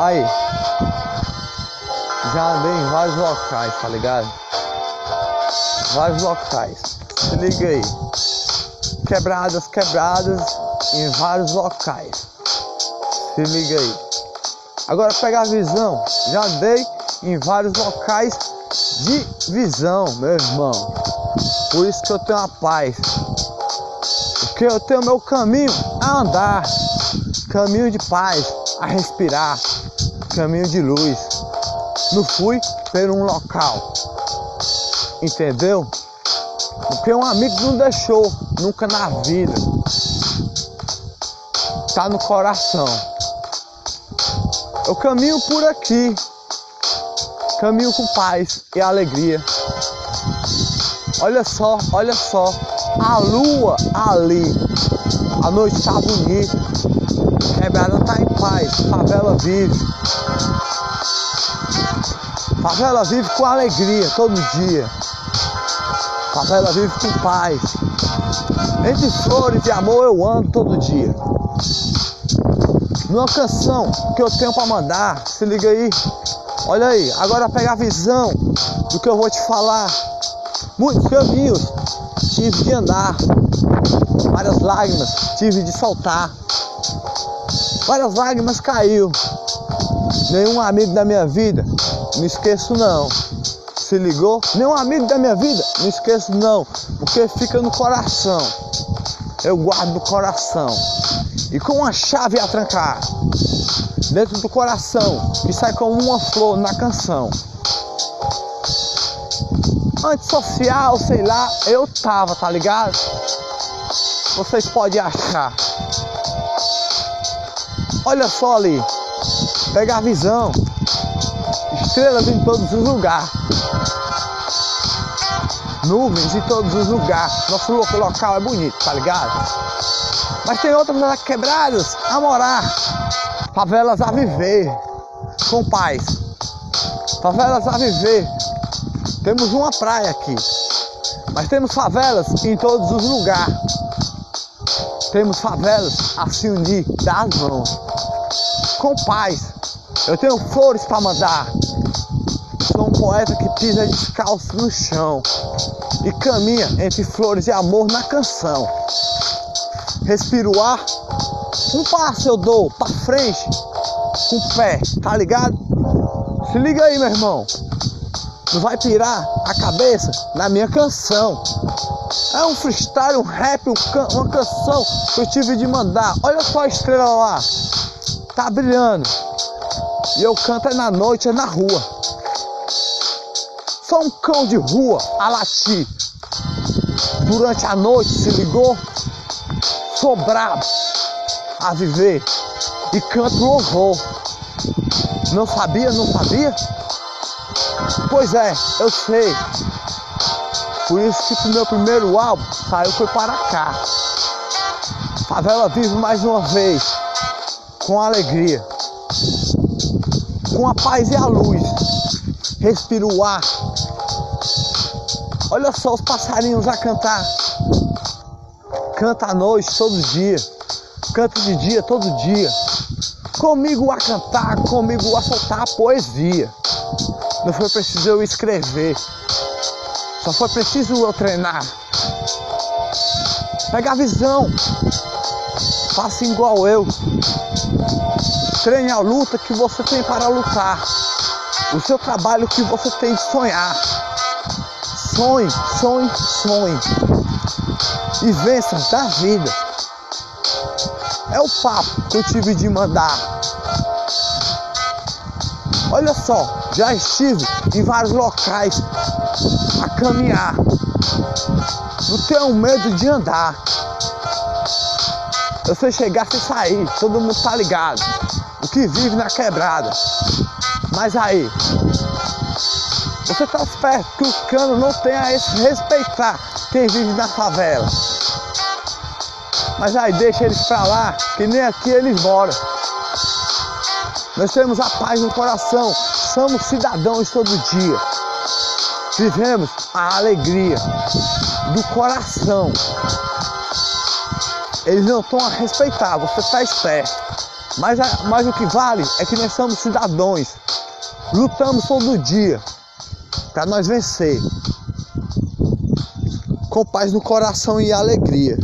Aí. Já andei em vários locais, tá ligado? Vários locais. Se liga aí. Quebradas, quebradas em vários locais. Se liga aí. Agora pega a visão. Já andei em vários locais de visão, meu irmão. Por isso que eu tenho a paz. Porque eu tenho meu caminho a andar. Caminho de paz, a respirar. Caminho de luz. Não fui por um local. Entendeu? Porque um amigo não deixou, nunca na vida. Tá no coração. Eu caminho por aqui. Caminho com paz e alegria. Olha só, olha só. A lua ali. A noite tá bonita. Quebrada tá em paz. Favela vive. Favela vive com alegria todo dia. Favela vive com paz. Entre flores de amor eu ando todo dia. Numa canção que eu tenho para mandar, se liga aí. Olha aí, agora pega a visão do que eu vou te falar. Muitos caminhos tive de andar, várias lágrimas tive de soltar, várias lágrimas caiu. Nenhum amigo da minha vida, não esqueço não. Se ligou? Nenhum amigo da minha vida, não esqueço não, porque fica no coração. Eu guardo no coração. E com uma chave a trancar dentro do coração, que sai como uma flor na canção. Antissocial, sei lá, eu tava, tá ligado? Vocês podem achar. Olha só ali, pega a visão. Estrelas em todos os lugares. Nuvens em todos os lugares. Nosso local é bonito, tá ligado? Mas tem outras quebradas a morar. Favelas a viver com paz. Favelas a viver. Temos uma praia aqui. Mas temos favelas em todos os lugares. Temos favelas a se unir das mãos. Com paz. Eu tenho flores para mandar. Sou um poeta que pisa descalço no chão e caminha entre flores e amor na canção. Respiro o ar, um passo eu dou pra frente com o pé, tá ligado? Se liga aí, meu irmão. Não vai pirar a cabeça na minha canção. É um freestyle, um rap, um uma canção que eu tive de mandar. Olha só a estrela lá. Tá brilhando. E eu canto é na noite, é na rua. Só um cão de rua a latir. Durante a noite se ligou. Sou brabo a viver e canto louvor. Não sabia, não sabia? Pois é, eu sei. Por isso que o meu primeiro álbum saiu foi para cá. Favela vive mais uma vez com alegria, com a paz e a luz. Respiro o ar. Olha só os passarinhos a cantar. Canta à noite todo dia. Canta de dia todo dia. Comigo a cantar, comigo a soltar a poesia. Não foi preciso eu escrever. Só foi preciso eu treinar. Pega a visão. Faça igual eu. Treine a luta que você tem para lutar. O seu trabalho que você tem de sonhar. Sonhe, sonhe, sonhe. E vença da vida. É o papo que eu tive de mandar. Olha só, já estive em vários locais a caminhar. Não tenho medo de andar. Eu sei chegar sem sair, todo mundo tá ligado. O que vive na quebrada. Mas aí, você tá esperto que o cano não tenha esse respeitar quem vive na favela. Mas aí deixa eles pra lá, que nem aqui eles moram. Nós temos a paz no coração, somos cidadãos todo dia. Vivemos a alegria do coração. Eles não estão a respeitar, você está esperto. Mas, mas o que vale é que nós somos cidadãos. Lutamos todo dia para nós vencer. Com paz no coração e alegria.